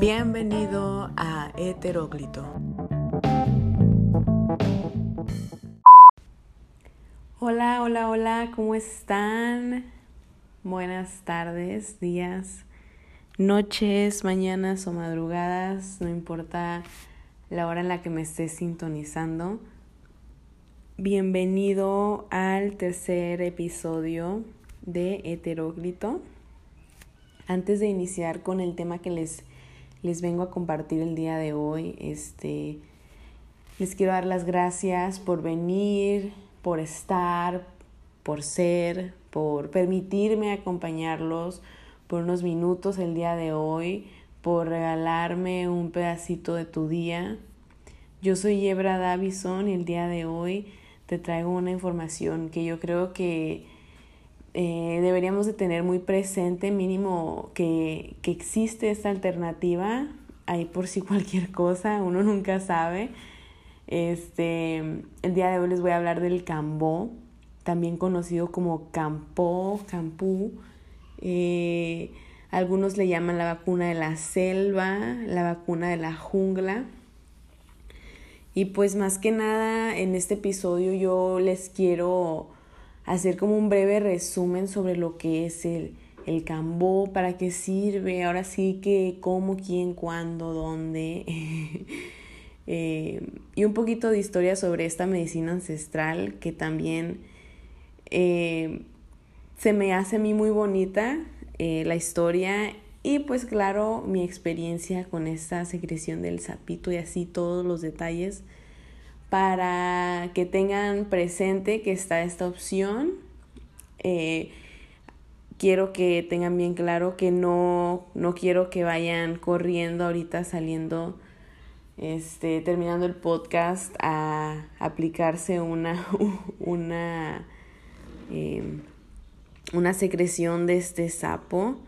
Bienvenido a Heteróclito. Hola, hola, hola, ¿cómo están? Buenas tardes, días, noches, mañanas o madrugadas, no importa la hora en la que me estés sintonizando. Bienvenido al tercer episodio de Heteróclito. Antes de iniciar con el tema que les les vengo a compartir el día de hoy. Este, les quiero dar las gracias por venir, por estar, por ser, por permitirme acompañarlos por unos minutos el día de hoy, por regalarme un pedacito de tu día. Yo soy Yebra Davison y el día de hoy te traigo una información que yo creo que eh, deberíamos de tener muy presente mínimo que, que existe esta alternativa ahí por si cualquier cosa, uno nunca sabe. Este, el día de hoy les voy a hablar del cambó, también conocido como campó, campú. Eh, algunos le llaman la vacuna de la selva, la vacuna de la jungla. Y pues más que nada en este episodio yo les quiero hacer como un breve resumen sobre lo que es el, el cambó, para qué sirve, ahora sí que cómo, quién, cuándo, dónde. Eh, y un poquito de historia sobre esta medicina ancestral que también eh, se me hace a mí muy bonita eh, la historia y pues claro mi experiencia con esta secreción del sapito y así todos los detalles para que tengan presente que está esta opción. Eh, quiero que tengan bien claro que no, no quiero que vayan corriendo ahorita saliendo, este, terminando el podcast a aplicarse una, una, em, una secreción de este sapo.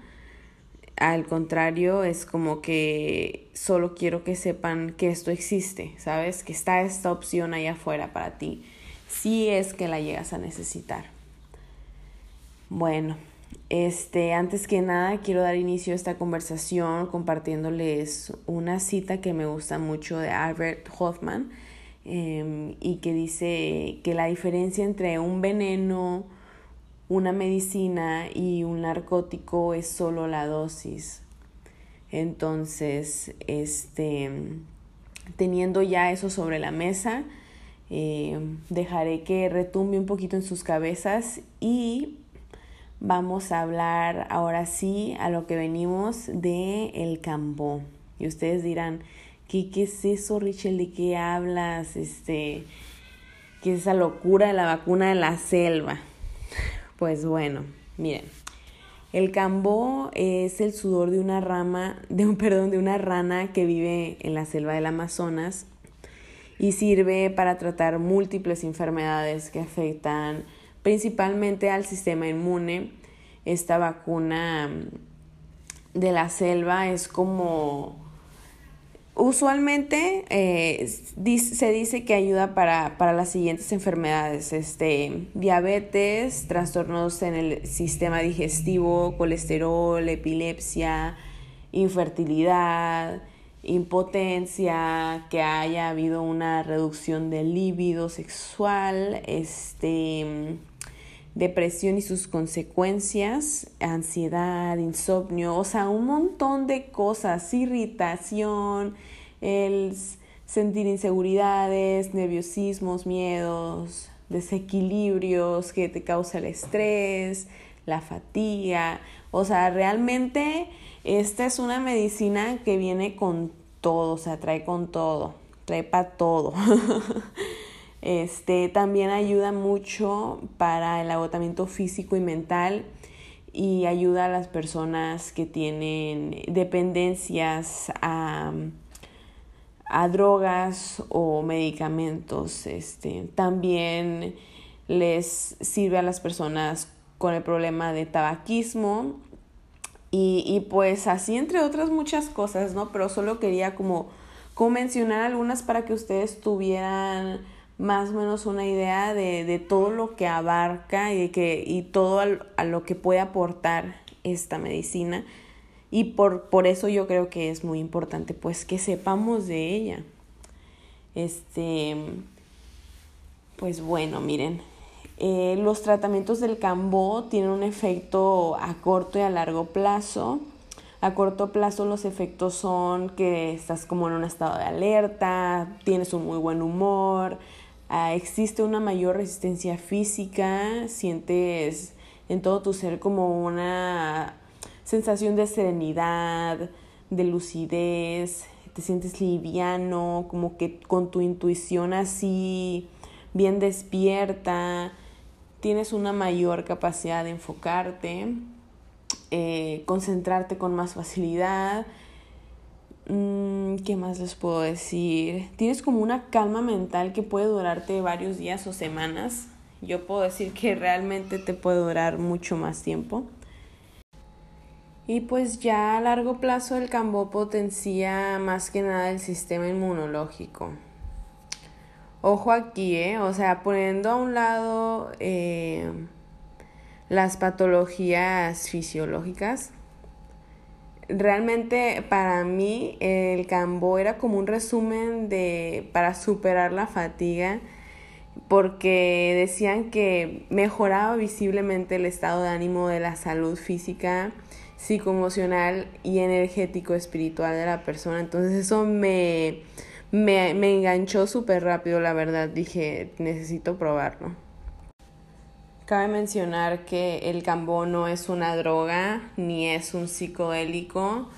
Al contrario, es como que solo quiero que sepan que esto existe, ¿sabes? Que está esta opción ahí afuera para ti, si es que la llegas a necesitar. Bueno, este, antes que nada quiero dar inicio a esta conversación compartiéndoles una cita que me gusta mucho de Albert Hoffman em, y que dice que la diferencia entre un veneno, una medicina y un narcótico es solo la dosis. Entonces, este, teniendo ya eso sobre la mesa, eh, dejaré que retumbe un poquito en sus cabezas y vamos a hablar ahora sí a lo que venimos de el campo. Y ustedes dirán, ¿qué, qué es eso, Richel? ¿De qué hablas? Este, ¿Qué es esa locura de la vacuna de la selva? Pues bueno, miren, el cambó es el sudor de una rama, de un perdón, de una rana que vive en la selva del Amazonas y sirve para tratar múltiples enfermedades que afectan principalmente al sistema inmune. Esta vacuna de la selva es como Usualmente eh, se dice que ayuda para, para, las siguientes enfermedades, este, diabetes, trastornos en el sistema digestivo, colesterol, epilepsia, infertilidad, impotencia, que haya habido una reducción del líbido sexual, este, depresión y sus consecuencias, ansiedad, insomnio, o sea, un montón de cosas, irritación, el sentir inseguridades, nerviosismos, miedos, desequilibrios que te causa el estrés, la fatiga, o sea, realmente esta es una medicina que viene con todo, o sea, trae con todo, trae para todo. Este, también ayuda mucho para el agotamiento físico y mental y ayuda a las personas que tienen dependencias a, a drogas o medicamentos. Este, también les sirve a las personas con el problema de tabaquismo y, y pues así entre otras muchas cosas, ¿no? Pero solo quería como, como mencionar algunas para que ustedes tuvieran más o menos una idea de, de todo lo que abarca y, que, y todo a lo que puede aportar esta medicina y por, por eso yo creo que es muy importante pues que sepamos de ella. Este, pues bueno, miren, eh, los tratamientos del cambó tienen un efecto a corto y a largo plazo. A corto plazo los efectos son que estás como en un estado de alerta, tienes un muy buen humor, ah, existe una mayor resistencia física, sientes en todo tu ser como una sensación de serenidad, de lucidez, te sientes liviano, como que con tu intuición así bien despierta, tienes una mayor capacidad de enfocarte, eh, concentrarte con más facilidad. Mm, ¿Qué más les puedo decir? Tienes como una calma mental que puede durarte varios días o semanas. Yo puedo decir que realmente te puede durar mucho más tiempo. Y pues ya a largo plazo el cambó potencia más que nada el sistema inmunológico. Ojo aquí, ¿eh? O sea, poniendo a un lado eh, las patologías fisiológicas, realmente para mí el cambó era como un resumen de para superar la fatiga porque decían que mejoraba visiblemente el estado de ánimo de la salud física, psicoemocional y energético espiritual de la persona. Entonces eso me me, enganchó súper rápido, la verdad. Dije, necesito probarlo. Cabe mencionar que el cambó no es una droga ni es un psicodélico.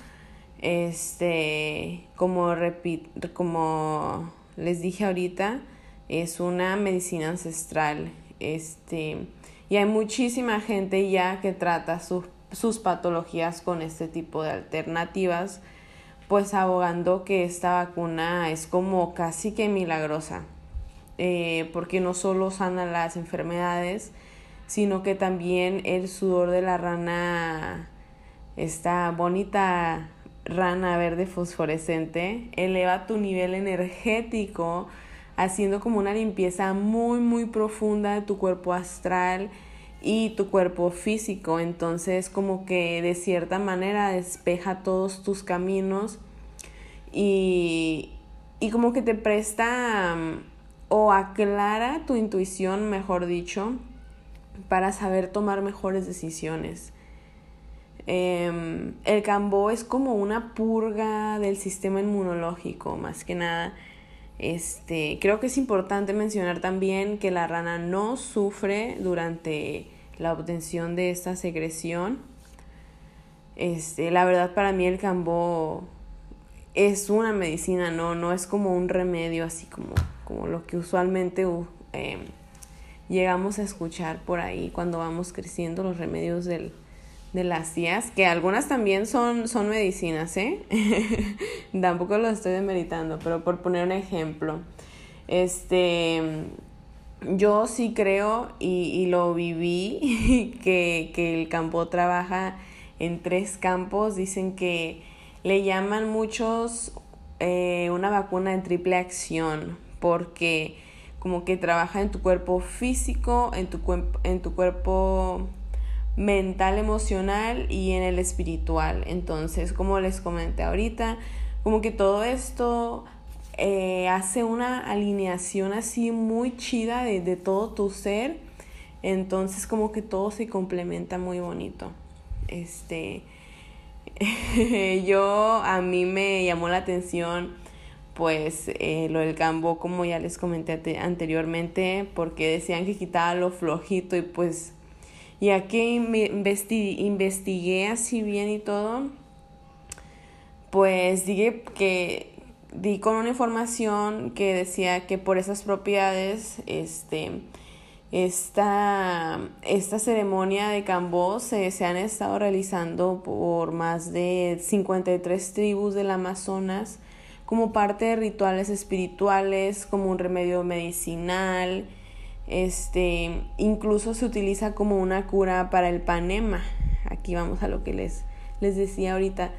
Este, como, como les dije ahorita, es una medicina ancestral. Este, y hay muchísima gente ya que trata sus patologías con este tipo de alternativas pues abogando que esta vacuna es como casi que milagrosa, eh, porque no solo sana las enfermedades, sino que también el sudor de la rana, esta bonita rana verde fosforescente, eleva tu nivel energético, haciendo como una limpieza muy, muy profunda de tu cuerpo astral y tu cuerpo físico. Entonces como que de cierta manera despeja todos tus caminos y, y como que te presta mm, o aclara tu intuición, mejor dicho, para saber tomar mejores decisiones. Em, el cambó es como una purga del sistema inmunológico, más que nada. Este, creo que es importante mencionar también que la rana no sufre durante la obtención de esta secreción. Este, la verdad para mí el cambó es una medicina, no, no es como un remedio así como, como lo que usualmente em, llegamos a escuchar por ahí cuando vamos creciendo los remedios del, de las tías, que algunas también son, son medicinas, ¿eh? Tampoco lo estoy demeritando, pero por poner un ejemplo, este, yo sí creo y, y lo viví, que, que el campo trabaja en tres campos, dicen que le llaman muchos eh, una vacuna en triple acción porque como que trabaja en tu cuerpo físico, en tu, en tu cuerpo mental, emocional y en el espiritual. Entonces, como les comenté ahorita, como que todo esto eh, hace una alineación así muy chida de, de todo tu ser. Entonces, como que todo se complementa muy bonito. Este, yo a mí me llamó la atención pues eh, lo del cambo como ya les comenté anteriormente porque decían que quitaba lo flojito y pues ya que investigué así bien y todo pues dije que di con una información que decía que por esas propiedades este esta, esta ceremonia de Cambó se, se, han estado realizando por más de 53 tribus del Amazonas como parte de rituales espirituales, como un remedio medicinal, este, incluso se utiliza como una cura para el panema. Aquí vamos a lo que les, les decía ahorita,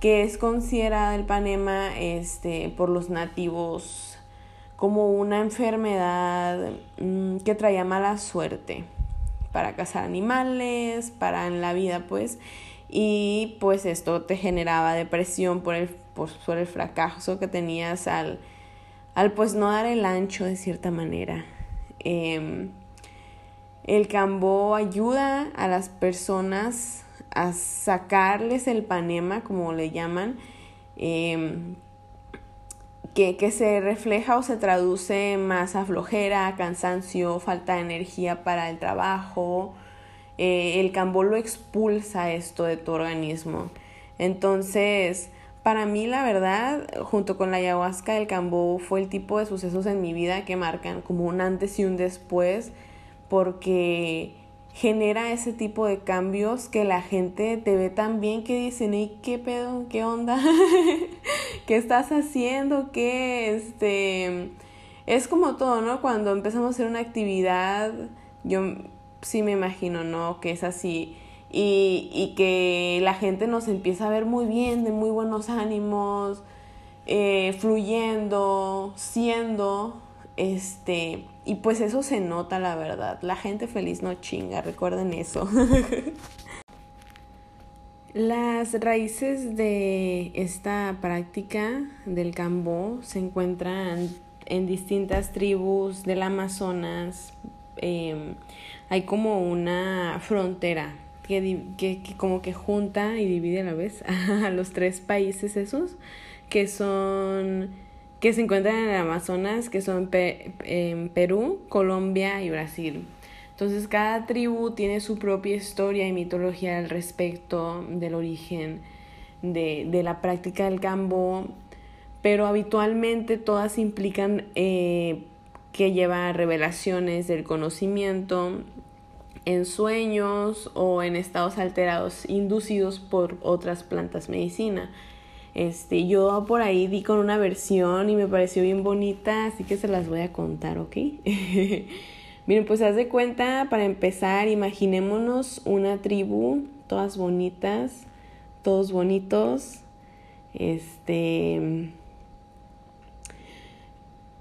que es considerada el panema este, por los nativos como una enfermedad mm, que traía mala suerte para cazar animales, para en la vida pues, y pues esto te generaba depresión por el, por, el fracaso que tenías al, al pues no dar el ancho de cierta manera. Em, el cambó ayuda a las personas a sacarles el panema, como le llaman, em, que, que, se refleja o se traduce más a flojera, cansancio, falta de energía para el trabajo. Eh, el cambó lo expulsa esto de tu organismo. Entonces, para mí la verdad, junto con la ayahuasca, el cambó fue el tipo de sucesos en mi vida que marcan como un antes y un después, porque genera ese tipo de cambios que la gente te ve tan bien que dicen, ¿y qué pedo? ¿Qué onda? ¿Qué estás haciendo? ¿Qué? Este, es como todo, ¿no? Cuando empezamos a hacer una actividad, yo sí me imagino, ¿no? Que es así. Y, y que la gente nos empieza a ver muy bien, de muy buenos ánimos, eh, fluyendo, siendo, este, y pues eso se nota, la verdad. La gente feliz no chinga, recuerden eso. Las raíces de esta práctica del cambó se encuentran en distintas tribus del Amazonas. Em, hay como una frontera que, que, que, como que junta y divide a la vez a los tres países esos, que son que se encuentran en el Amazonas, que son en Perú, Colombia y Brasil. Entonces cada tribu tiene su propia historia y mitología al respecto del origen de, de la práctica del cambo, pero habitualmente todas implican eh, que lleva revelaciones del conocimiento en sueños o en estados alterados inducidos por otras plantas medicina. Este, yo por ahí di con una versión y me pareció bien bonita, así que se las voy a contar, ¿ok? Miren, pues haz de cuenta, para empezar, imaginémonos una tribu, todas bonitas, todos bonitos, este...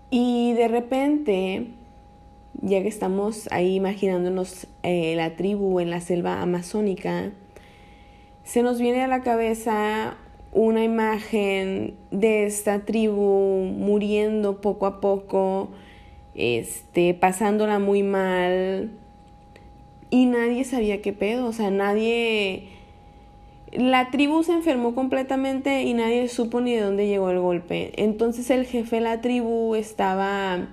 Y de repente, ya que estamos ahí imaginándonos eh, la tribu en la selva amazónica, se nos viene a la cabeza una imagen de esta tribu muriendo poco a poco, este, pasándola muy mal. Y nadie sabía qué pedo, o sea, nadie... La tribu se enfermó completamente y nadie supo ni de dónde llegó el golpe. Entonces el jefe de la tribu estaba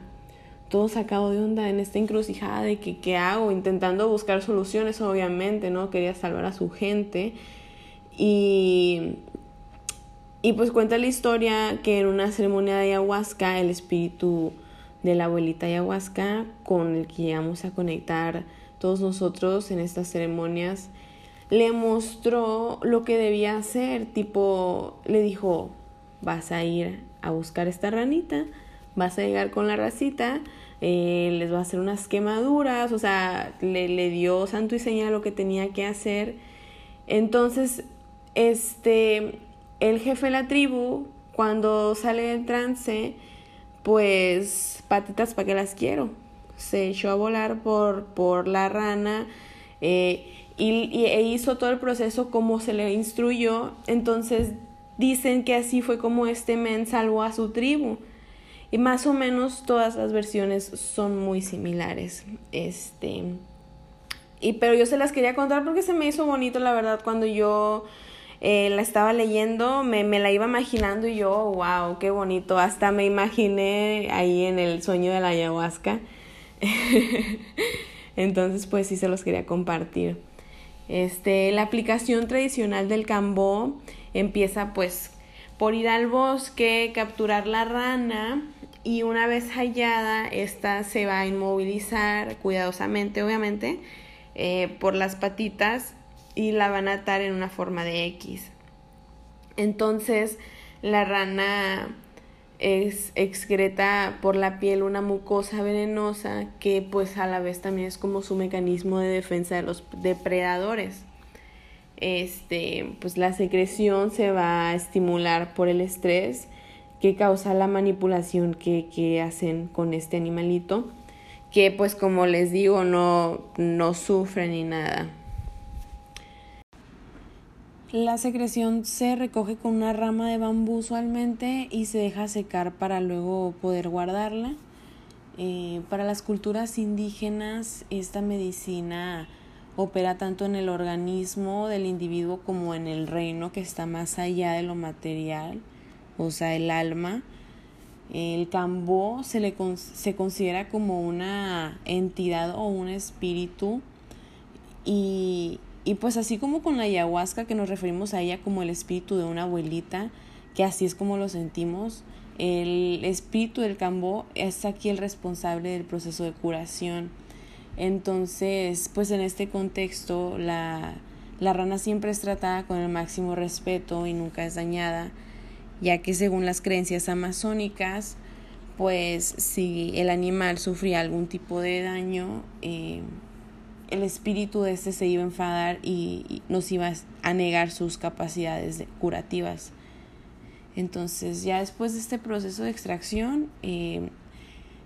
todo sacado de onda en esta encrucijada de que qué hago, intentando buscar soluciones, obviamente, ¿no? Quería salvar a su gente. Y y pues cuenta la historia que en una ceremonia de ayahuasca, el espíritu de la abuelita ayahuasca, con el que llegamos a conectar todos nosotros en estas ceremonias, le mostró lo que debía hacer. Tipo, le dijo, vas a ir a buscar esta ranita, vas a llegar con la racita, eh, les va a hacer unas quemaduras, o sea, le, le dio santo y señal lo que tenía que hacer. Entonces, este el jefe de la tribu, cuando sale del trance, pues patitas para que las quiero. Se echó a volar por, por la rana eh, y, e hizo todo el proceso como se le instruyó. Entonces dicen que así fue como este men salvó a su tribu. Y más o menos todas las versiones son muy similares. Este. Y pero yo se las quería contar porque se me hizo bonito, la verdad, cuando yo eh, la estaba leyendo, me, me la iba imaginando y yo, wow, qué bonito. Hasta me imaginé ahí en el sueño de la ayahuasca. Entonces, pues sí se los quería compartir. Este, la aplicación tradicional del cambó empieza pues por ir al bosque, capturar la rana y una vez hallada, esta se va a inmovilizar cuidadosamente, obviamente, eh, por las patitas y la van a atar en una forma de X. Entonces la rana es excreta por la piel una mucosa venenosa que pues a la vez también es como su mecanismo de defensa de los depredadores. Este, pues la secreción se va a estimular por el estrés que causa la manipulación que, que hacen con este animalito, que pues como les digo no, no sufre ni nada. La secreción se recoge con una rama de bambú usualmente y se deja secar para luego poder guardarla. Eh, para las culturas indígenas esta medicina opera tanto en el organismo del individuo como en el reino que está más allá de lo material, o sea, el alma. El cambó se, le se considera como una entidad o un espíritu y y pues así como con la ayahuasca, que nos referimos a ella como el espíritu de una abuelita, que así es como lo sentimos, el espíritu del cambó es aquí el responsable del proceso de curación. Entonces, pues en este contexto, la, la rana siempre es tratada con el máximo respeto y nunca es dañada, ya que según las creencias amazónicas, pues si el animal sufría algún tipo de daño, eh, el espíritu de este se iba a enfadar y, nos iba a negar sus capacidades curativas. Entonces, ya después de este proceso de extracción, eh,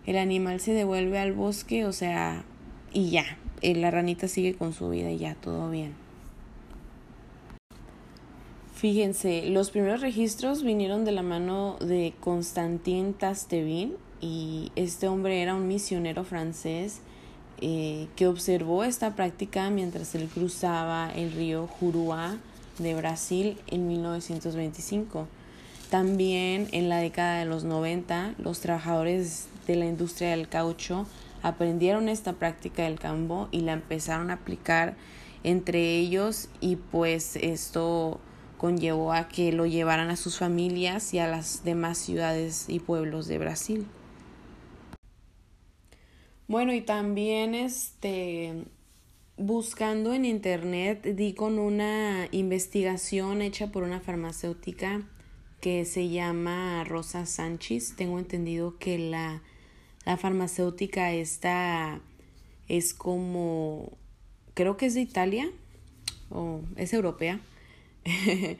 el animal se devuelve al bosque, o sea, y ya, eh, la ranita sigue con su vida y ya, todo bien. Fíjense, los primeros registros vinieron de la mano de Constantin Tastevin y este hombre era un misionero francés eh, que observó esta práctica mientras él cruzaba el río Juruá de Brasil en 1925. También en la década de los 90, los trabajadores de la industria del caucho aprendieron esta práctica del cambo y la empezaron a aplicar entre ellos y pues esto conllevó a que lo llevaran a sus familias y a las demás ciudades y pueblos de Brasil. Bueno, y también este buscando en internet di con una investigación hecha por una farmacéutica que se llama Rosa Sánchez. Tengo entendido que la, la farmacéutica esta es como, creo que es de Italia o es europea.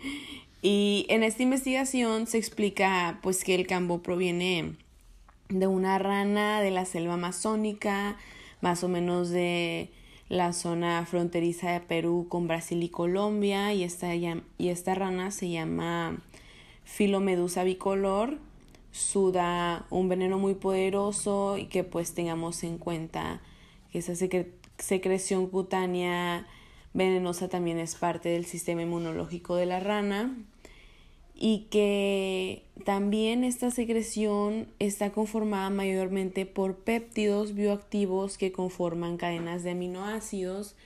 y en esta investigación se explica pues que el cambo proviene de una rana de la selva amazónica, más o menos de la zona fronteriza de Perú con Brasil y Colombia, y esta, y esta rana se llama Filomedusa bicolor, suda un veneno muy poderoso y que pues tengamos en cuenta que esa secreción cutánea venenosa también es parte del sistema inmunológico de la rana y que también esta secreción está conformada mayormente por péptidos bioactivos que conforman cadenas de aminoácidos.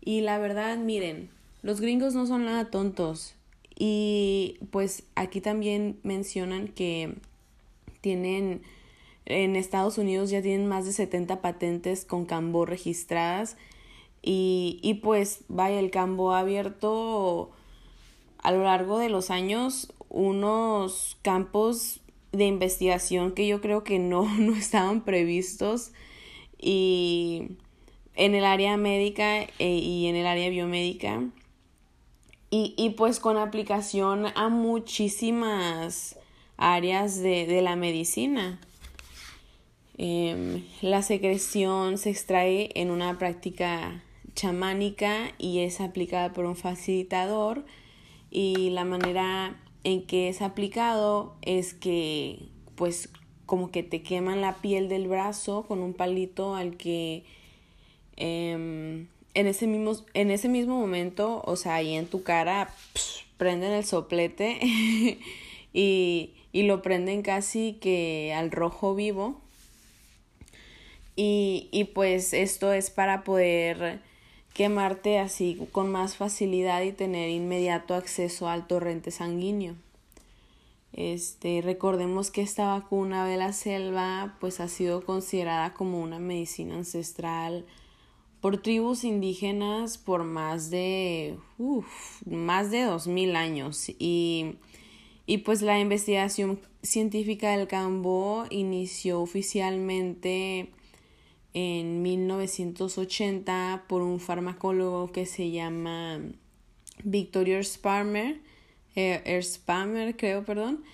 Y la verdad miren los gringos no son nada tontos. Y pues aquí también mencionan que tienen en Estados Unidos ya tienen más de 70 patentes con Cambo registradas y, y pues vaya el Cambo ha abierto a lo largo de los años unos campos de investigación que yo creo que no, no estaban previstos y en el área médica eh, y en el área biomédica y, y, pues con aplicación a muchísimas áreas de, de la medicina. Em, la secreción se extrae en una práctica chamánica y es aplicada por un facilitador y la manera en que es aplicado es que pues como que te queman la piel del brazo con un palito al que em, en, ese mismo, en ese mismo momento, o sea, ahí en tu cara prenden el soplete y, y lo prenden casi que al rojo vivo. Y, y pues esto es para poder quemarte así con más facilidad y tener inmediato acceso al torrente sanguíneo. Este, recordemos que esta vacuna de la selva pues ha sido considerada como una medicina ancestral por tribus indígenas por más de uf, más de dos mil años y, y pues la investigación científica del cambo inició oficialmente en 1980 por un farmacólogo que se llama Victor Erspamer, eh, creo, perdón.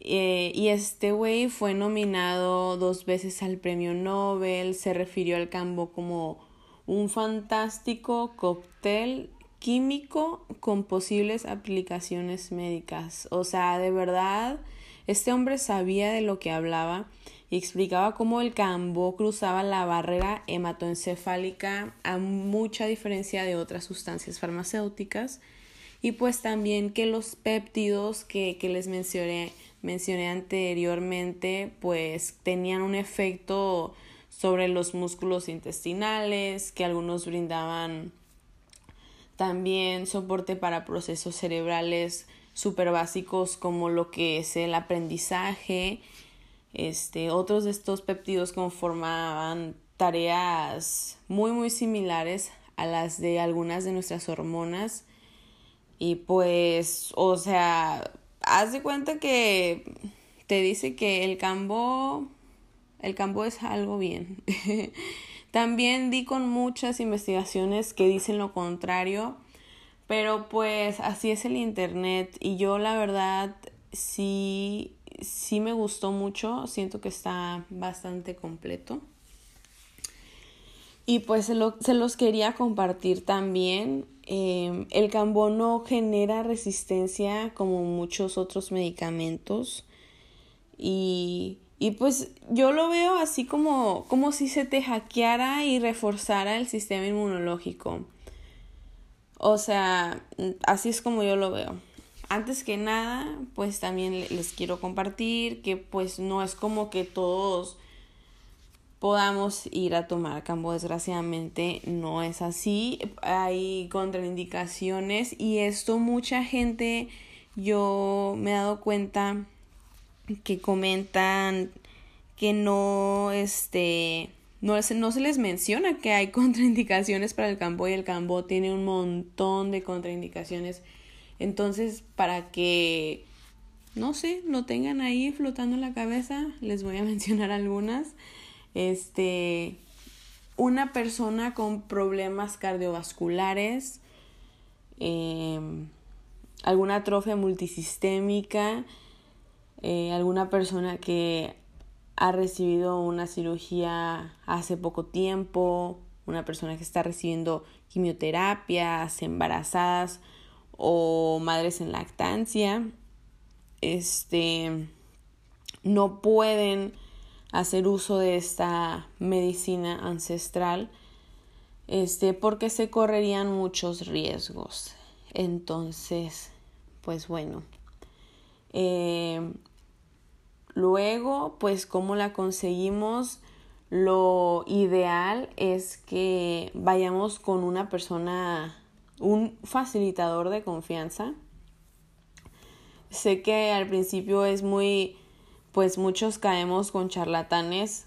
Eh, y este güey fue nominado dos veces al premio Nobel, se refirió al cambo como un fantástico cóctel químico con posibles aplicaciones médicas. O sea, de verdad, este hombre sabía de lo que hablaba y explicaba cómo el cambó cruzaba la barrera hematoencefálica a mucha diferencia de otras sustancias farmacéuticas y pues también que los péptidos que, que les mencioné, mencioné anteriormente pues tenían un efecto sobre los músculos intestinales que algunos brindaban también soporte para procesos cerebrales súper básicos como lo que es el aprendizaje. Este, otros de estos péptidos conformaban tareas muy muy similares a las de algunas de nuestras hormonas. Y pues o sea haz de cuenta que te dice que el cambo el cambo es algo bien. También di con muchas investigaciones que dicen lo contrario, pero pues así es el Internet. Y yo la verdad sí, sí me gustó mucho, siento que está bastante completo. Y pues se, los quería compartir también. Eh, el cambono genera resistencia como muchos otros medicamentos y y pues yo lo veo así como, como si se te hackeara y reforzara el sistema inmunológico. O sea, así es como yo lo veo. Antes que nada, pues también les quiero compartir que pues no es como que todos podamos ir a tomar campo. Desgraciadamente no es así. Hay contraindicaciones y esto mucha gente yo me he dado cuenta que comentan que no, este, no, no se les menciona que hay contraindicaciones para el cambo y el cambo tiene un montón de contraindicaciones. Entonces, para que, no sé, lo tengan ahí flotando en la cabeza, les voy a mencionar algunas. Este, una persona con problemas cardiovasculares, em, alguna atrofia multisistémica, eh, alguna persona que ha recibido una cirugía hace poco tiempo, una persona que está recibiendo quimioterapias, embarazadas o madres en lactancia, este, no pueden hacer uso de esta medicina ancestral este, porque se correrían muchos riesgos. Entonces, pues bueno, eh, Luego, pues, ¿cómo la conseguimos? Lo ideal es que vayamos con una persona, un facilitador de confianza. Sé que al principio es muy, pues muchos caemos con charlatanes.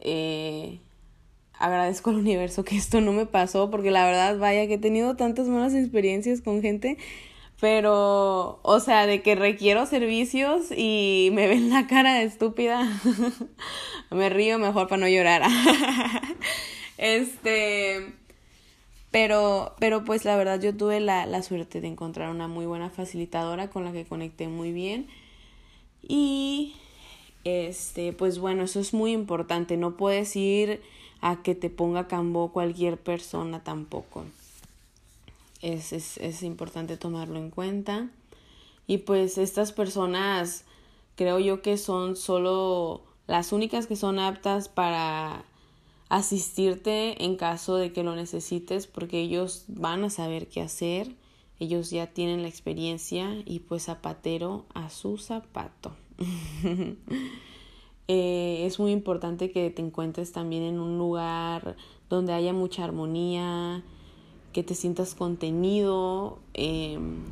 Eh, agradezco al universo que esto no me pasó porque la verdad, vaya que he tenido tantas malas experiencias con gente pero, o sea, de que requiero servicios y me ven la cara de estúpida, me río mejor para no llorar. este, pero, pero pues la verdad yo tuve la, la suerte de encontrar una muy buena facilitadora con la que conecté muy bien. Y, este, pues bueno, eso es muy importante. No puedes ir a que te ponga cambo cualquier persona tampoco es, es, es importante tomarlo en cuenta. Y pues estas personas creo yo que son solo las únicas que son aptas para asistirte en caso de que lo necesites porque ellos van a saber qué hacer, ellos ya tienen la experiencia y pues zapatero a su zapato. Eh, es muy importante que te encuentres también en un lugar donde haya mucha armonía, que te sientas contenido, em,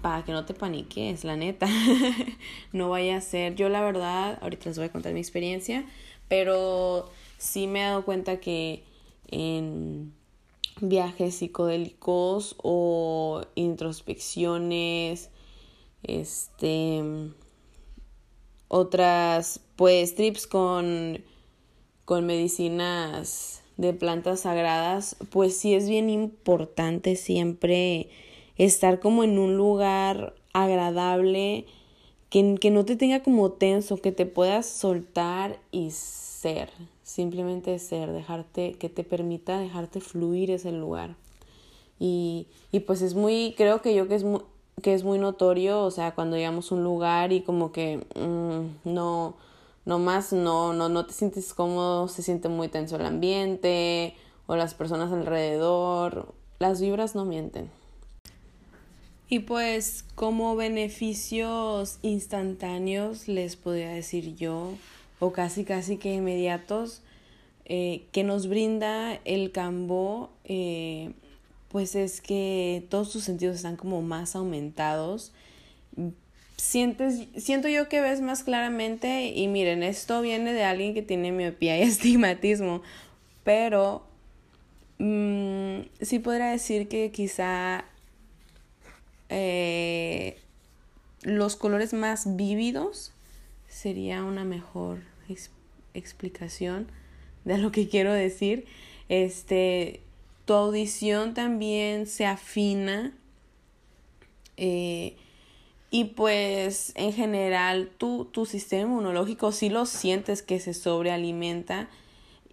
para que no te paniques, la neta. no vaya a ser, yo la verdad, ahorita les voy a contar mi experiencia, pero sí me he dado cuenta que en viajes psicodélicos o introspecciones, este, otras, pues, trips con, con medicinas de plantas sagradas, pues sí es bien importante siempre estar como en un lugar agradable, que, que no te tenga como tenso, que te puedas soltar y ser, simplemente ser, dejarte, que te permita dejarte fluir ese lugar. Y, y pues es muy, creo que yo que es muy, que es muy notorio, o sea, cuando llegamos a un lugar y como que mm, no, no más, no, no, no te sientes cómodo, se siente muy tenso el ambiente o las personas alrededor, las vibras no mienten. Y pues como beneficios instantáneos les podría decir yo, o casi casi que inmediatos, eh, que nos brinda el Cambó, eh, pues es que todos tus sentidos están como más aumentados. Sientes, siento yo que ves más claramente y miren, esto viene de alguien que tiene miopía y estigmatismo, pero mmm, sí podría decir que quizá eh, los colores más vívidos sería una mejor explicación de lo que quiero decir. Este, tu audición también se afina. Eh, y pues en general tu, tu sistema inmunológico sí lo sientes que se sobrealimenta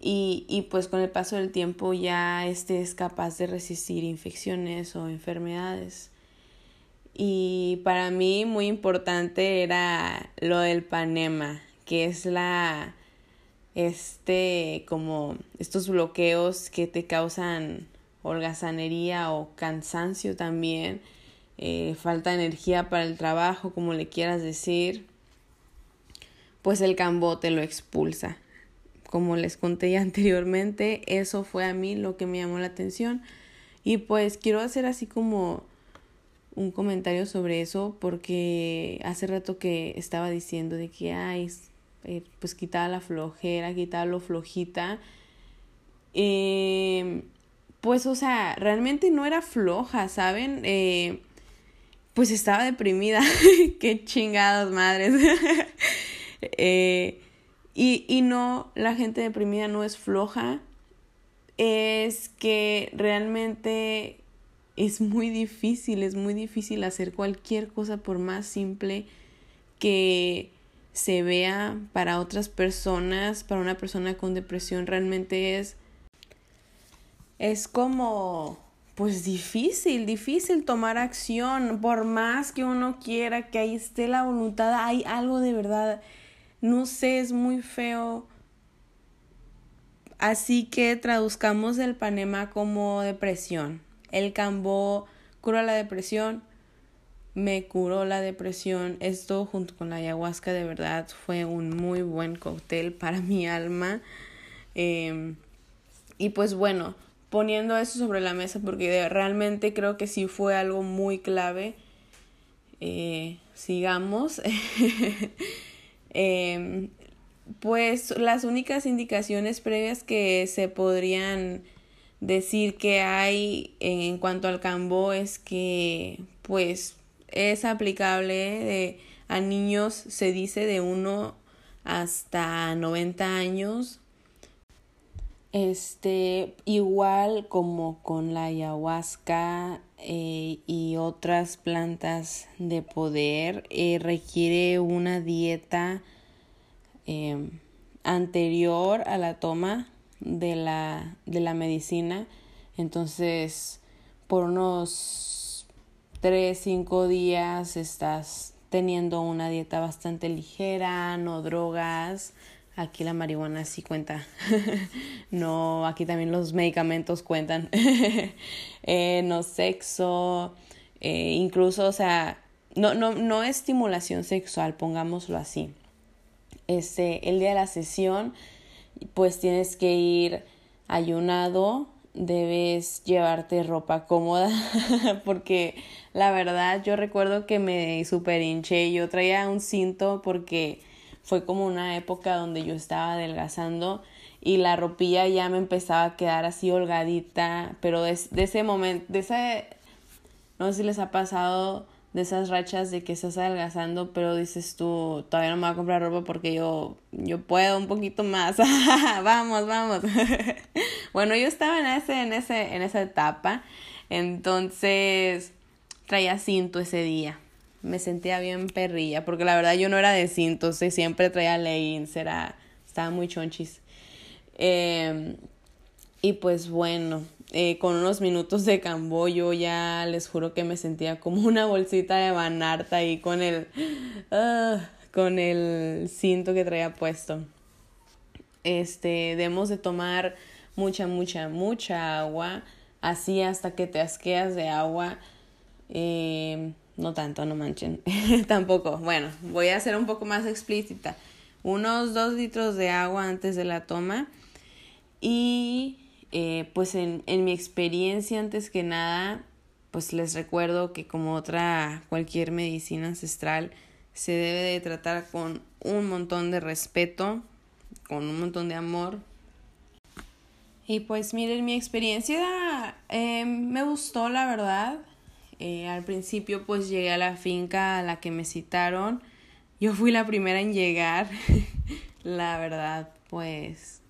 y, y pues con el paso del tiempo ya estés capaz de resistir infecciones o enfermedades. Y para mí muy importante era lo del panema, que es la este como estos bloqueos que te causan holgazanería o cansancio también, eh, falta de energía para el trabajo, como le quieras decir, pues el cambote lo expulsa. Como les conté ya anteriormente, eso fue a mí lo que me llamó la atención. Y pues quiero hacer así como un comentario sobre eso porque hace rato que estaba diciendo de que, ay, eh, pues quitaba la flojera, quitaba lo flojita. Eh, pues, o sea, realmente no era floja, ¿saben? Eh, pues estaba deprimida. Qué chingados, madres. eh, y, y no, la gente deprimida no es floja. Es que realmente es muy difícil, es muy difícil hacer cualquier cosa por más simple que se vea para otras personas, para una persona con depresión realmente es es como pues difícil, difícil tomar acción, por más que uno quiera que ahí esté la voluntad, hay algo de verdad, no sé, es muy feo. Así que traduzcamos el panema como depresión. El cambó curó la depresión, me curó la depresión. Esto junto con la ayahuasca de verdad fue un muy buen cóctel para mi alma. Em, y pues bueno, poniendo eso sobre la mesa porque realmente creo que sí fue algo muy clave. Eh, sigamos. Em, pues las únicas indicaciones previas que se podrían decir que hay en cuanto al cambo es que pues es aplicable a niños se dice de 1 hasta 90 años. Este igual como con la ayahuasca eh, y otras plantas de poder eh, requiere una dieta eh, anterior a la toma de la, de la medicina. Entonces, por unos 3, 5 días estás teniendo una dieta bastante ligera, no drogas. Aquí la marihuana sí cuenta. no, aquí también los medicamentos cuentan. eh, no sexo. Eh, incluso, o sea, no, no, no estimulación sexual, pongámoslo así. Este, el día de la sesión pues tienes que ir ayunado, debes llevarte ropa cómoda, porque la verdad yo recuerdo que me super hinché, yo traía un cinto porque fue como una época donde yo estaba adelgazando y la ropilla ya me empezaba a quedar así holgadita, pero de, de ese momento, de ese, no sé si les ha pasado de esas rachas de que estás adelgazando, pero dices tú, todavía no me voy a comprar ropa porque yo, yo puedo un poquito más. vamos, vamos. bueno, yo estaba en ese, en ese, en esa etapa. Entonces, traía cinto ese día. Me sentía bien perrilla, porque la verdad yo no era de cinto, siempre traía leggings, era, estaba muy chonchis. Em, y pues bueno, eh, con unos minutos de cambollo ya les juro que me sentía como una bolsita de banarta ahí con el, ah, con el cinto que traía puesto. Este, debemos de tomar mucha, mucha, mucha agua, así hasta que te asqueas de agua. Eh, no tanto, no manchen. Tampoco. Bueno, voy a ser un poco más explícita. Unos dos litros de agua antes de la toma. Y eh, pues en, en mi experiencia, antes que nada, pues les recuerdo que como otra cualquier medicina ancestral, se debe de tratar con un montón de respeto, con un montón de amor. Y pues miren, mi experiencia eh, me gustó, la verdad. Eh, al principio pues llegué a la finca a la que me citaron. Yo fui la primera en llegar. la verdad, pues,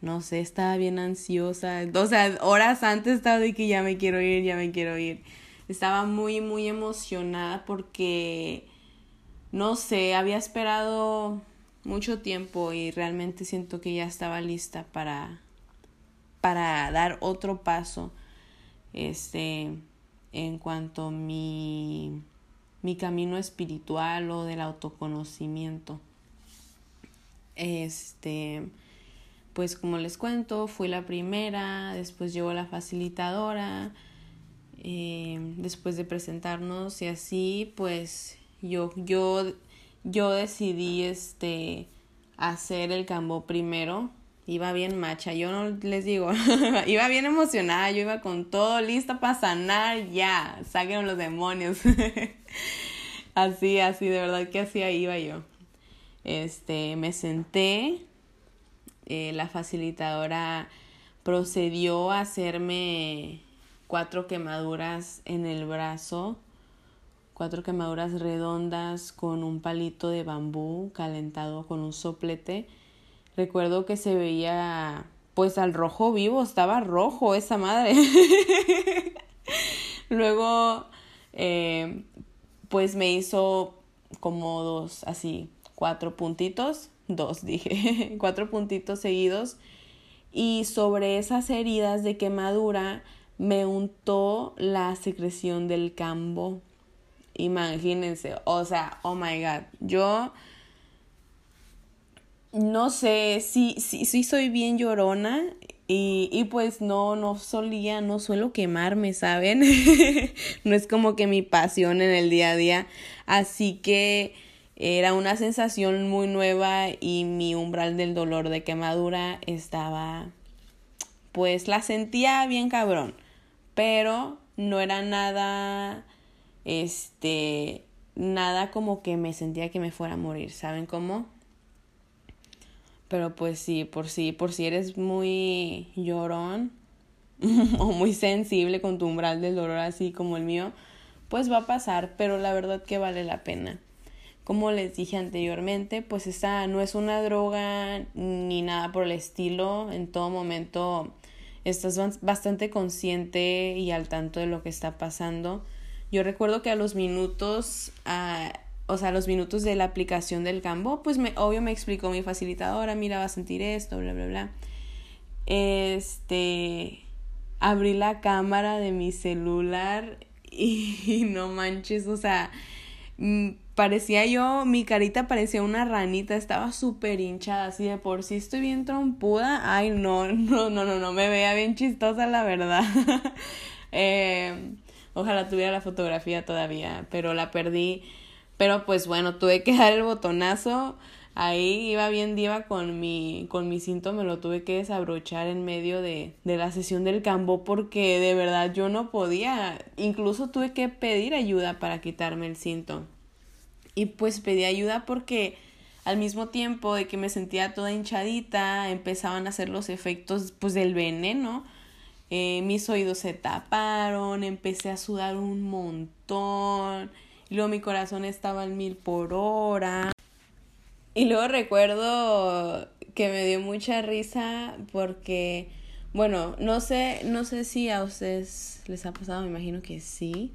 no sé, estaba bien ansiosa. O sea, horas antes estaba de que ya me quiero ir, ya me quiero ir. Estaba muy, muy emocionada porque, no sé, había esperado mucho tiempo y realmente siento que ya estaba lista para, para dar otro paso. Este en cuanto a mi, mi camino espiritual o del autoconocimiento. Este, pues como les cuento, fui la primera, después llegó la facilitadora, eh, después de presentarnos y así, pues yo, yo, yo decidí este, hacer el cambo primero iba bien macha, yo no les digo, iba bien emocionada, yo iba con todo lista para sanar, ya, saquen los demonios. así, así, de verdad que así iba yo. Este, me senté, eh, la facilitadora procedió a hacerme cuatro quemaduras en el brazo, cuatro quemaduras redondas con un palito de bambú calentado con un soplete Recuerdo que se veía pues al rojo vivo, estaba rojo esa madre. Luego, eh, pues me hizo como dos, así, cuatro puntitos, dos dije, cuatro puntitos seguidos. Y sobre esas heridas de quemadura me untó la secreción del cambo. Imagínense, o sea, oh my god, yo no sé, sí, sí, sí soy bien llorona y, y pues no, no solía, no suelo quemarme, ¿saben? no es como que mi pasión en el día a día. Así que era una sensación muy nueva y mi umbral del dolor de quemadura estaba, pues la sentía bien cabrón, pero no era nada, este, nada como que me sentía que me fuera a morir, ¿saben cómo? Pero pues sí, por si, por si eres muy llorón o muy sensible con tu umbral del dolor así como el mío, pues va a pasar, pero la verdad que vale la pena. Como les dije anteriormente, pues esta no es una droga ni nada por el estilo. En todo momento estás bastante consciente y al tanto de lo que está pasando. Yo recuerdo que a los minutos, o sea, los minutos de la aplicación del cambo, pues me, obvio me explicó mi facilitadora, mira, va a sentir esto, bla, bla, bla. Este, abrí la cámara de mi celular y, no manches, o sea, mm, parecía yo, mi carita parecía una ranita, estaba súper hinchada, así de por sí estoy bien trompuda, ay no, no, no, no, no, me veía bien chistosa la verdad. eh, ojalá tuviera la fotografía todavía, pero la perdí pero pues bueno, tuve que dar el botonazo. Ahí iba bien diva con mi, con mi cinto, me lo tuve que desabrochar en medio de, de la sesión del cambo porque de verdad yo no podía. Incluso tuve que pedir ayuda para quitarme el cinto. Y pues pedí ayuda porque al mismo tiempo de que me sentía toda hinchadita, empezaban a hacer los efectos pues del veneno. Eh, mis oídos se taparon, empecé a sudar un montón y luego mi corazón estaba al mil por hora. Y luego recuerdo que me dio mucha risa porque, bueno, no sé, no sé si a ustedes les ha pasado, me imagino que sí.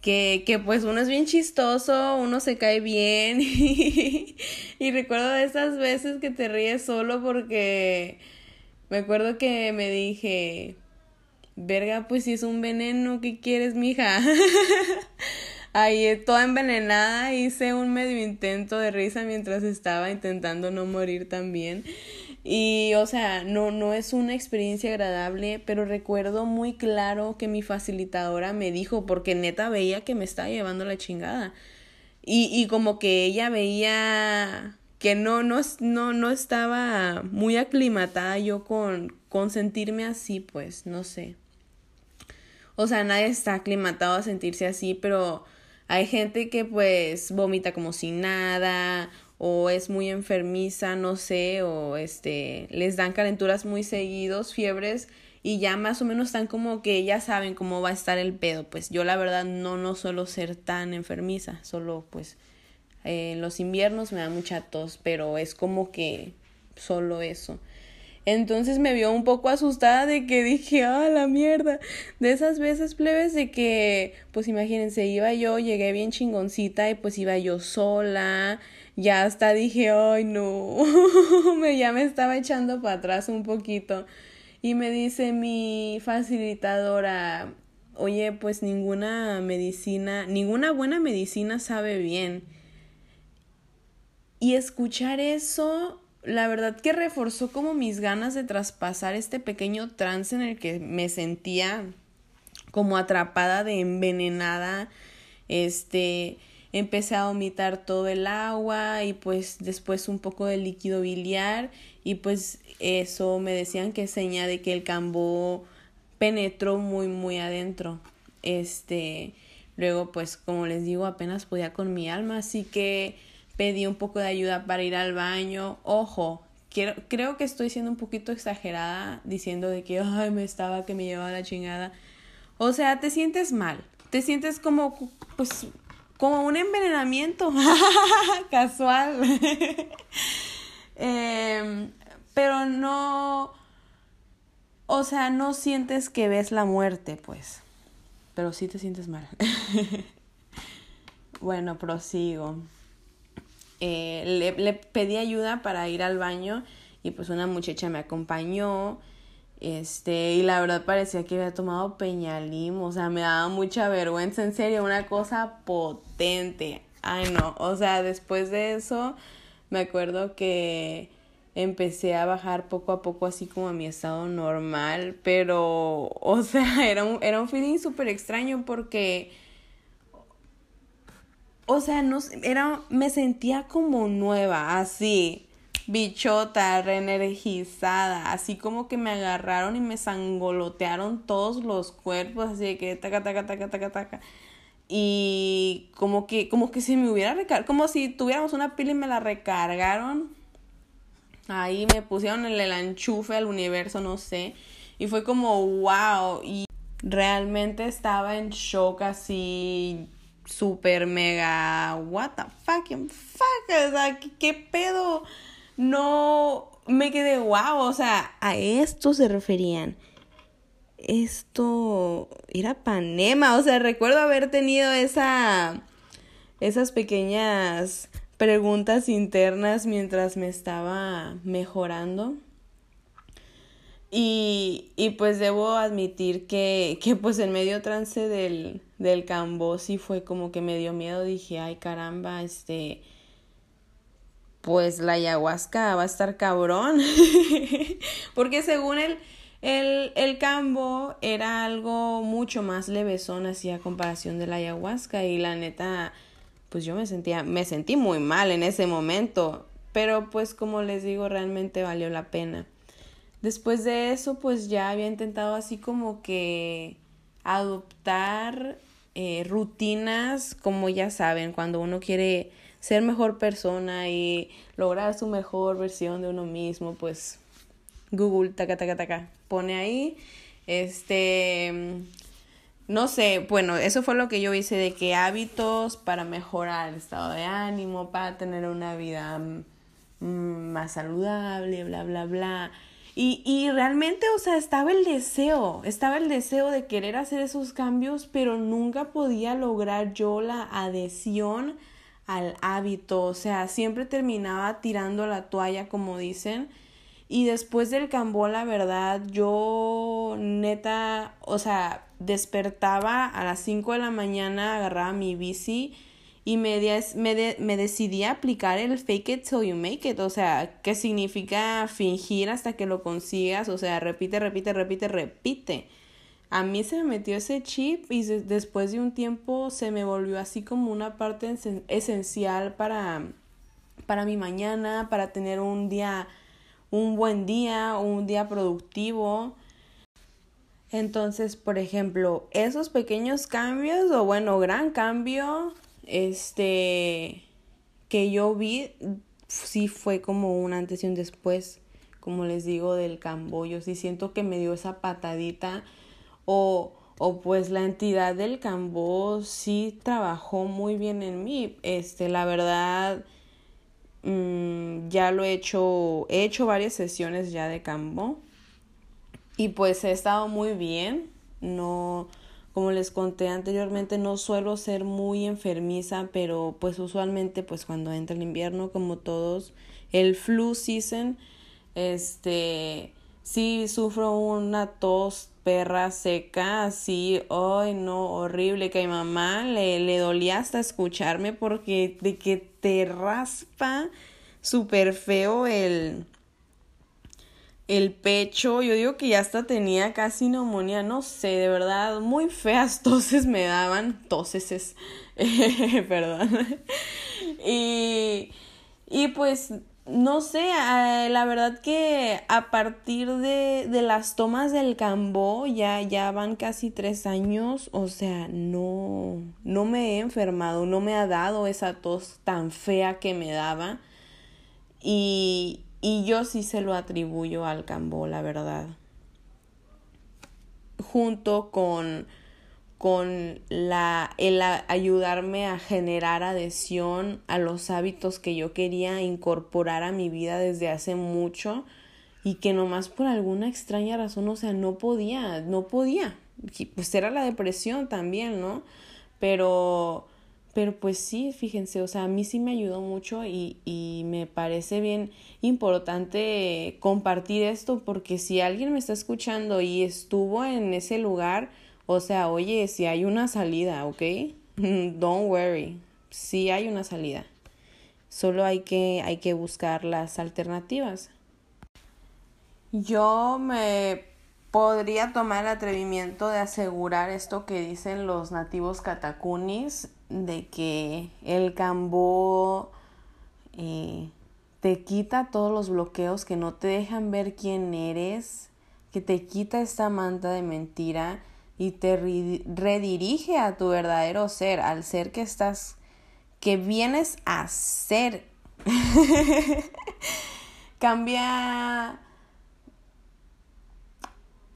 Que, que pues uno es bien chistoso, uno se cae bien y, y recuerdo de esas veces que te ríes solo porque me acuerdo que me dije, verga, pues si es un veneno, ¿qué quieres, mija? Ahí toda envenenada hice un medio intento de risa mientras estaba intentando no morir también. Y, o sea, no, no es una experiencia agradable, pero recuerdo muy claro que mi facilitadora me dijo, porque neta veía que me estaba llevando la chingada. Y, y como que ella veía que no, no, no, no estaba muy aclimatada yo con, con sentirme así, pues, no sé. O sea, nadie está aclimatado a sentirse así, pero hay gente que pues vomita como si nada o es muy enfermiza, no sé, o este les dan calenturas muy seguidos, fiebres y ya más o menos están como que ya saben cómo va a estar el pedo. Pues yo la verdad no no suelo ser tan enfermiza, solo pues en los inviernos me da mucha tos, pero es como que solo eso. Entonces me vio un poco asustada de que dije, ah, la mierda. De esas veces plebes de que, pues imagínense, iba yo, llegué bien chingoncita y pues iba yo sola. Ya hasta dije, ay, no. me, ya me estaba echando para atrás un poquito. Y me dice mi facilitadora, oye, pues ninguna medicina, ninguna buena medicina sabe bien. Y escuchar eso la verdad que reforzó como mis ganas de traspasar este pequeño trance en el que me sentía como atrapada de envenenada. Este, empecé a vomitar todo el agua y pues después un poco de líquido biliar y pues eso me decían que seña de que el cambó penetró muy muy adentro. Este, luego pues como les digo apenas podía con mi alma, así que pedí un poco de ayuda para ir al baño. Ojo, quiero, creo que estoy siendo un poquito exagerada diciendo de que me estaba que me llevaba la chingada. O sea, te sientes mal. Te sientes como pues como un envenenamiento casual. Em, pero no o sea, no sientes que ves la muerte, pues. Pero sí te sientes mal. bueno, prosigo. Eh, le, le, pedí ayuda para ir al baño y pues una muchacha me acompañó. Este, y la verdad parecía que había tomado peñalim, o sea, me daba mucha vergüenza, en serio, una cosa potente. Ay, no, o sea, después de eso me acuerdo que empecé a bajar poco a poco así como a mi estado normal, pero, o sea, era un, era un feeling súper extraño porque o sea, no, era, me sentía como nueva, así, bichota, reenergizada, así como que me agarraron y me sangolotearon todos los cuerpos, así de que taca, taca, taca, taca, taca. Y como que, como que si me hubiera recargado, como si tuviéramos una pila y me la recargaron. Ahí me pusieron el, el enchufe al universo, no sé. Y fue como, wow. Y realmente estaba en shock así super mega, what the fucking fuck, o sea, ¿qué, pedo? No, me quedé wow, o sea, a esto se referían. Esto era Panema, o sea, recuerdo haber tenido esa, esas pequeñas preguntas internas mientras me estaba mejorando. Y, y pues debo admitir que, que pues en medio trance del, del Cambó sí fue como que me dio miedo, dije, ay caramba, este, pues la ayahuasca va a estar cabrón, porque según él, el, el cambo era algo mucho más levesón así a comparación de la ayahuasca. Y la neta, pues yo me sentía, me sentí muy mal en ese momento, pero pues como les digo, realmente valió la pena. Después de eso, pues ya había intentado así como que adoptar eh, rutinas, como ya saben, cuando uno quiere ser mejor persona y lograr su mejor versión de uno mismo, pues Google, taca, taca, taca, pone ahí, este, no sé, bueno, eso fue lo que yo hice de que hábitos para mejorar el estado de ánimo, para tener una vida mm, más saludable, bla, bla, bla. Y, y realmente, o sea, estaba el deseo, estaba el deseo de querer hacer esos cambios, pero nunca podía lograr yo la adhesión al hábito, o sea, siempre terminaba tirando la toalla, como dicen, Y después del cambó, la verdad, yo neta, o sea, despertaba a las 5 de la mañana, agarraba mi bici y me, me, me decidí a aplicar el fake it till you make it, o sea, que significa fingir hasta que lo consigas, o sea, repite, repite, repite, repite. A mí se me metió ese chip y después de un tiempo se me volvió así como una parte esencial para, para mi mañana, para tener un día, un buen día, un día productivo. Entonces, por ejemplo, esos pequeños cambios, o bueno, gran cambio, este, que yo vi, sí fue como un antes y un después, como les digo, del Camboyo. Sí siento que me dio esa patadita o, o pues la entidad del Cambó sí trabajó muy bien en mí. Este, la verdad, mm, ya lo he hecho, he hecho varias sesiones ya de Cambó y pues he estado muy bien. No, como les conté anteriormente, no suelo ser muy enfermiza, pero pues usualmente pues cuando entra el invierno, como todos, el flu season, este, sí sufro una tos perra seca, así, ay no, horrible, que a mi mamá le, le dolía hasta escucharme porque de que te raspa súper feo el, el pecho, yo digo que ya hasta tenía casi neumonía, no sé, de verdad, muy feas toses me daban, toses, perdón. y, y pues, no sé, ah, la verdad que a partir de, de las tomas del Cambó, ya, ya van casi tres años, o sea, no, no me he enfermado, no me ha dado esa tos tan fea que me daba. Y, y yo sí se lo atribuyo al Cambó, la verdad. Junto con, con la, el ayudarme a generar adhesión a los hábitos que yo quería incorporar a mi vida desde hace mucho y que nomás por alguna extraña razón, o sea, no podía, no podía. Pues era la depresión también, ¿no? Pero pero pues sí, fíjense, o sea, a mí sí me ayudó mucho y, y me parece bien importante compartir esto porque si alguien me está escuchando y estuvo en ese lugar, o sea, oye, si hay una salida, ¿ok? Don't worry, sí hay una salida. Solo hay que, hay que buscar las alternativas. Yo me podría tomar el atrevimiento de asegurar esto que dicen los nativos catacunis de que el cambó eh, te quita todos los bloqueos que no te dejan ver quién eres, que te quita esta manta de mentira y te redirige a tu verdadero ser, al ser que estás, que vienes a ser. Cambia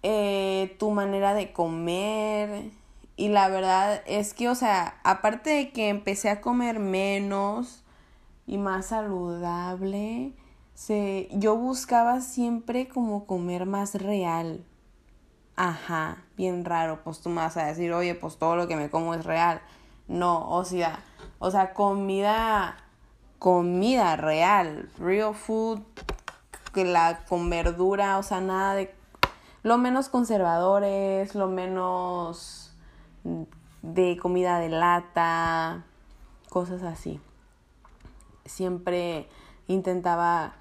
eh, tu manera de comer, y la verdad es que, o sea, aparte de que empecé a comer menos y más saludable, se, yo buscaba siempre como comer más real. Ajá, bien raro, pues tú me vas a decir, oye, pues todo lo que me como es real. No, o sea, o sea, comida, comida real, real food, que la con verdura, o sea, nada de, lo menos conservadores, lo menos de comida de lata, cosas así. Siempre intentaba,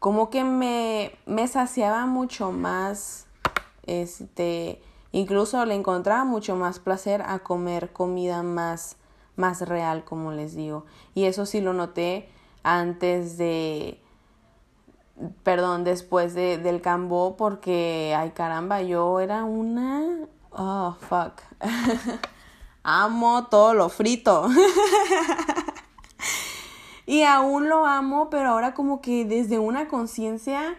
como que me, me saciaba mucho más, este, incluso le encontraba mucho más placer a comer comida más, más real, como les digo. Y eso sí lo noté antes de, perdón, después de, del cambó, porque, ay caramba, yo era una Oh, fuck. amo todo lo frito. y aún lo amo, pero ahora como que desde una conciencia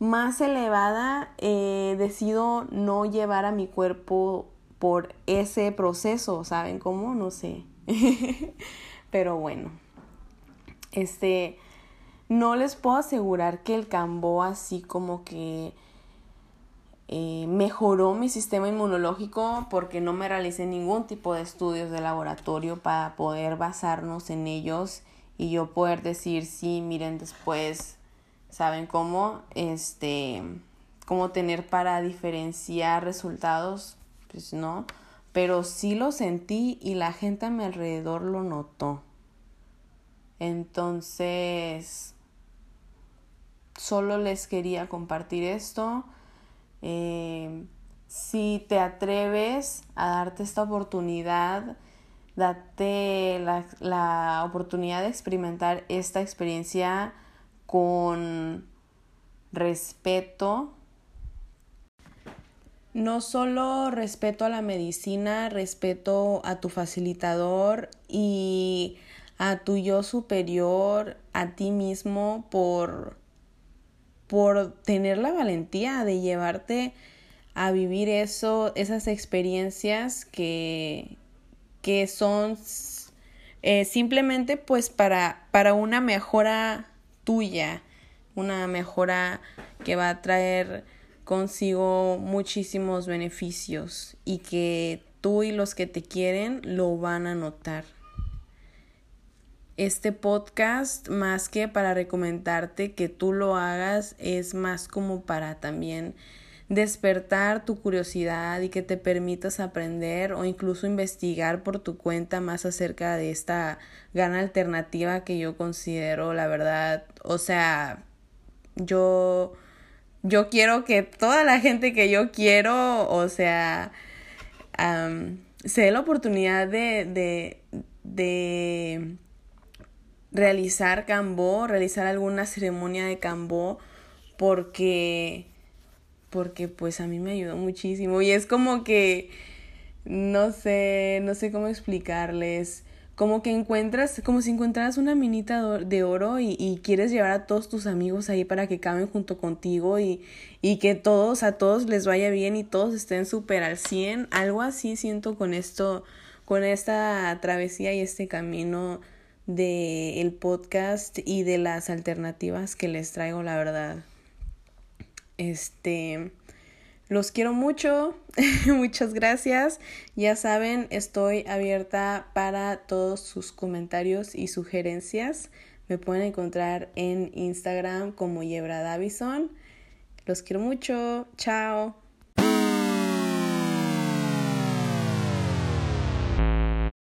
más elevada eh, decido no llevar a mi cuerpo por ese proceso, ¿saben cómo? No sé. pero bueno, este, no les puedo asegurar que el cambó así como que eh, mejoró mi sistema inmunológico porque no me realicé ningún tipo de estudios de laboratorio para poder basarnos en ellos y yo poder decir, sí, miren, después saben cómo, este, cómo tener para diferenciar resultados, pues no, pero sí lo sentí y la gente a mi alrededor lo notó. Entonces, solo les quería compartir esto. Eh, si te atreves a darte esta oportunidad, date la, la, oportunidad de experimentar esta experiencia con respeto. No solo respeto a la medicina, respeto a tu facilitador y a tu yo superior, a ti mismo por por tener la valentía de llevarte a vivir eso, esas experiencias que, que son eh, simplemente pues para, para una mejora tuya, una mejora que va a traer consigo muchísimos beneficios y que tú y los que te quieren lo van a notar. Este podcast, más que para recomendarte que tú lo hagas, es más como para también despertar tu curiosidad y que te permitas aprender o incluso investigar por tu cuenta más acerca de esta gran alternativa que yo considero la verdad, o sea, yo yo quiero que toda la gente que yo quiero, o sea, se dé la oportunidad de, de, de realizar cambó, realizar alguna ceremonia de cambó, porque, porque pues a mí me ayudó muchísimo. Y es como que, no sé, no sé cómo explicarles, como que encuentras, como si encontraras una minita de oro y, y, quieres llevar a todos tus amigos ahí para que caben junto contigo y, y que todos, a todos les vaya bien y todos estén súper al 100, algo así siento con esto, con esta travesía y este camino del el podcast y de las alternativas que les traigo, la verdad. Este, los quiero mucho, muchas gracias. Ya saben, estoy abierta para todos sus comentarios y sugerencias. Me pueden encontrar en Instagram como Yebra Davison. Los quiero mucho. Chao.